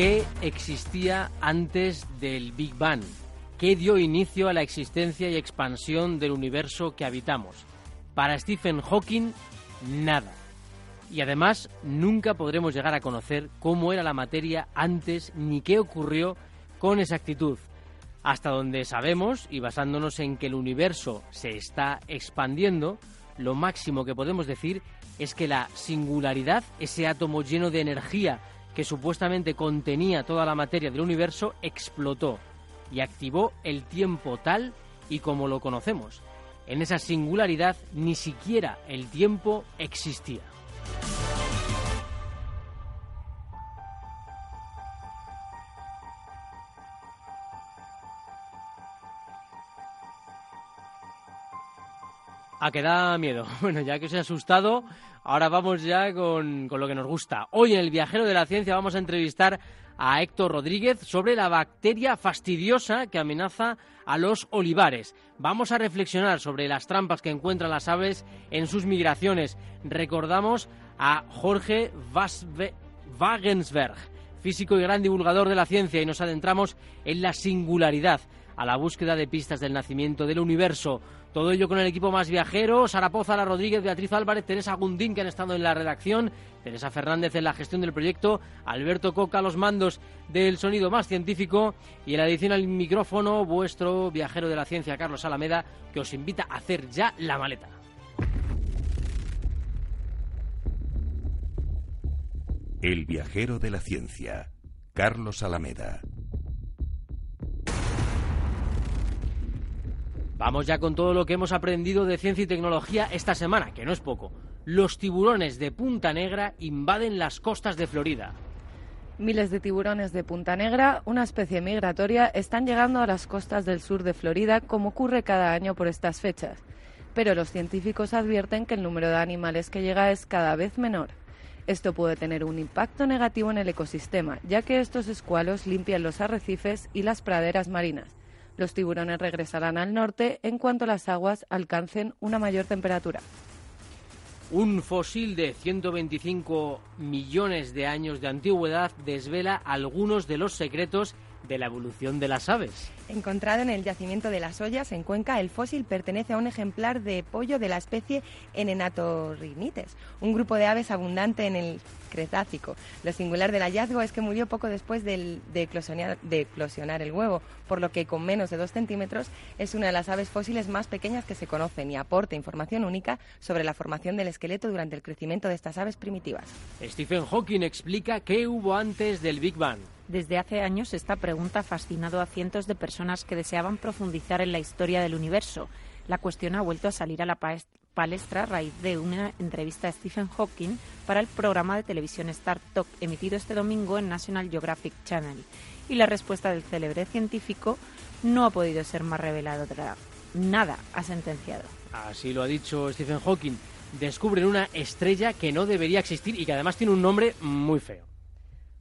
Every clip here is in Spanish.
¿Qué existía antes del Big Bang? ¿Qué dio inicio a la existencia y expansión del universo que habitamos? Para Stephen Hawking, nada. Y además, nunca podremos llegar a conocer cómo era la materia antes ni qué ocurrió con exactitud. Hasta donde sabemos, y basándonos en que el universo se está expandiendo, lo máximo que podemos decir es que la singularidad, ese átomo lleno de energía que supuestamente contenía toda la materia del universo, explotó y activó el tiempo tal y como lo conocemos. En esa singularidad ni siquiera el tiempo existía. A que da miedo. Bueno, ya que os he asustado, ahora vamos ya con, con, lo que nos gusta. Hoy en El Viajero de la Ciencia vamos a entrevistar a Héctor Rodríguez sobre la bacteria fastidiosa que amenaza a los olivares. Vamos a reflexionar sobre las trampas que encuentran las aves en sus migraciones. Recordamos a Jorge Wagensberg, físico y gran divulgador de la ciencia, y nos adentramos en la singularidad, a la búsqueda de pistas del nacimiento del universo. Todo ello con el equipo más viajero, Sara Rodríguez, Beatriz Álvarez, Teresa Gundín, que han estado en la redacción, Teresa Fernández en la gestión del proyecto, Alberto Coca, los mandos del sonido más científico y en la al micrófono, vuestro viajero de la ciencia, Carlos Alameda, que os invita a hacer ya la maleta. El viajero de la ciencia, Carlos Alameda. Vamos ya con todo lo que hemos aprendido de ciencia y tecnología esta semana, que no es poco. Los tiburones de Punta Negra invaden las costas de Florida. Miles de tiburones de Punta Negra, una especie migratoria, están llegando a las costas del sur de Florida, como ocurre cada año por estas fechas. Pero los científicos advierten que el número de animales que llega es cada vez menor. Esto puede tener un impacto negativo en el ecosistema, ya que estos escualos limpian los arrecifes y las praderas marinas los tiburones regresarán al norte en cuanto las aguas alcancen una mayor temperatura. Un fósil de 125 millones de años de antigüedad desvela algunos de los secretos de la evolución de las aves. Encontrado en el yacimiento de las Ollas, en Cuenca, el fósil pertenece a un ejemplar de pollo de la especie Enenatorrhinites, un grupo de aves abundante en el Cretácico. Lo singular del hallazgo es que murió poco después de, eclosionar, de eclosionar el huevo, por lo que con menos de dos centímetros es una de las aves fósiles más pequeñas que se conocen y aporta información única sobre la formación del esqueleto durante el crecimiento de estas aves primitivas. Stephen Hawking explica qué hubo antes del Big Bang. Desde hace años esta pregunta ha fascinado a cientos de personas que deseaban profundizar en la historia del universo. La cuestión ha vuelto a salir a la palestra a raíz de una entrevista a Stephen Hawking para el programa de televisión Star Talk emitido este domingo en National Geographic Channel. Y la respuesta del célebre científico no ha podido ser más reveladora. Nada ha sentenciado. Así lo ha dicho Stephen Hawking. Descubren una estrella que no debería existir y que además tiene un nombre muy feo.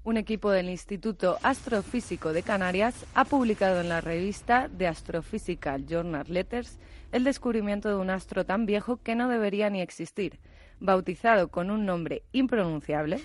Un equipo del Instituto Astrofísico de Canarias ha publicado en la revista The Astrophysical Journal Letters el descubrimiento de un astro tan viejo que no debería ni existir. Bautizado con un nombre impronunciable,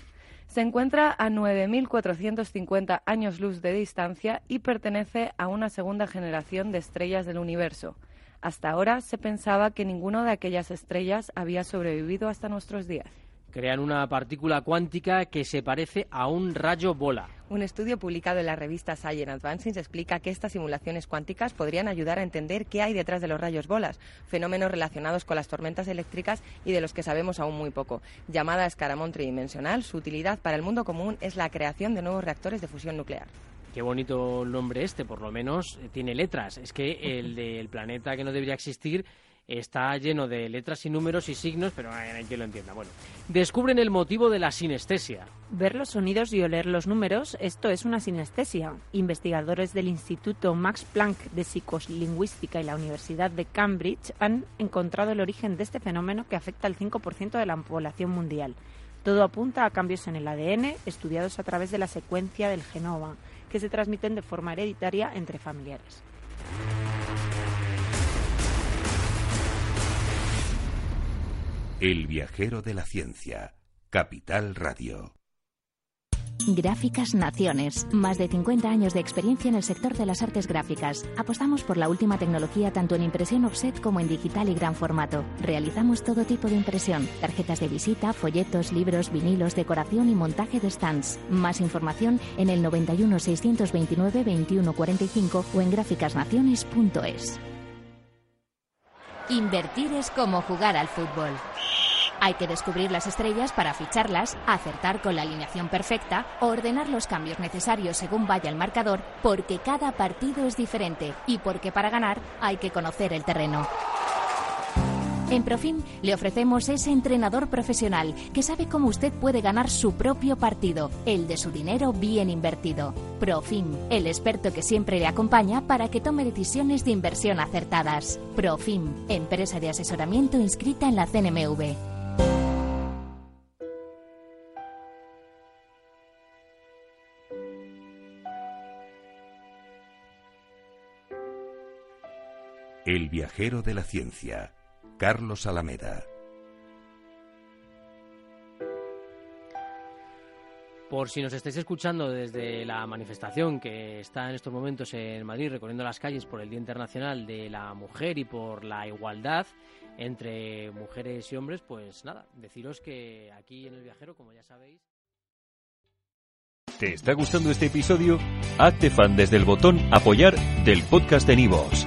se encuentra a 9.450 años luz de distancia y pertenece a una segunda generación de estrellas del universo. Hasta ahora se pensaba que ninguno de aquellas estrellas había sobrevivido hasta nuestros días crean una partícula cuántica que se parece a un rayo bola. Un estudio publicado en la revista Science Advances explica que estas simulaciones cuánticas podrían ayudar a entender qué hay detrás de los rayos bolas, fenómenos relacionados con las tormentas eléctricas y de los que sabemos aún muy poco. Llamada escaramón tridimensional, su utilidad para el mundo común es la creación de nuevos reactores de fusión nuclear. Qué bonito nombre este, por lo menos eh, tiene letras. Es que el del planeta que no debería existir está lleno de letras y números y signos, pero hay quien lo entienda. Bueno, descubren el motivo de la sinestesia. Ver los sonidos y oler los números, esto es una sinestesia. Investigadores del Instituto Max Planck de Psicolingüística y la Universidad de Cambridge han encontrado el origen de este fenómeno que afecta al 5% de la población mundial. Todo apunta a cambios en el ADN estudiados a través de la secuencia del genoma, que se transmiten de forma hereditaria entre familiares. El viajero de la ciencia. Capital Radio. Gráficas Naciones. Más de 50 años de experiencia en el sector de las artes gráficas. Apostamos por la última tecnología tanto en impresión offset como en digital y gran formato. Realizamos todo tipo de impresión. Tarjetas de visita, folletos, libros, vinilos, decoración y montaje de stands. Más información en el 91 629 2145 o en gráficasnaciones.es. Invertir es como jugar al fútbol. Hay que descubrir las estrellas para ficharlas, acertar con la alineación perfecta, ordenar los cambios necesarios según vaya el marcador, porque cada partido es diferente y porque para ganar hay que conocer el terreno. En Profim le ofrecemos ese entrenador profesional que sabe cómo usted puede ganar su propio partido, el de su dinero bien invertido. Profim, el experto que siempre le acompaña para que tome decisiones de inversión acertadas. Profim, empresa de asesoramiento inscrita en la CNMV. El viajero de la ciencia, Carlos Alameda. Por si nos estáis escuchando desde la manifestación que está en estos momentos en Madrid recorriendo las calles por el Día Internacional de la Mujer y por la igualdad entre mujeres y hombres, pues nada, deciros que aquí en el viajero, como ya sabéis. ¿Te está gustando este episodio? Hazte fan desde el botón apoyar del podcast de Nivos.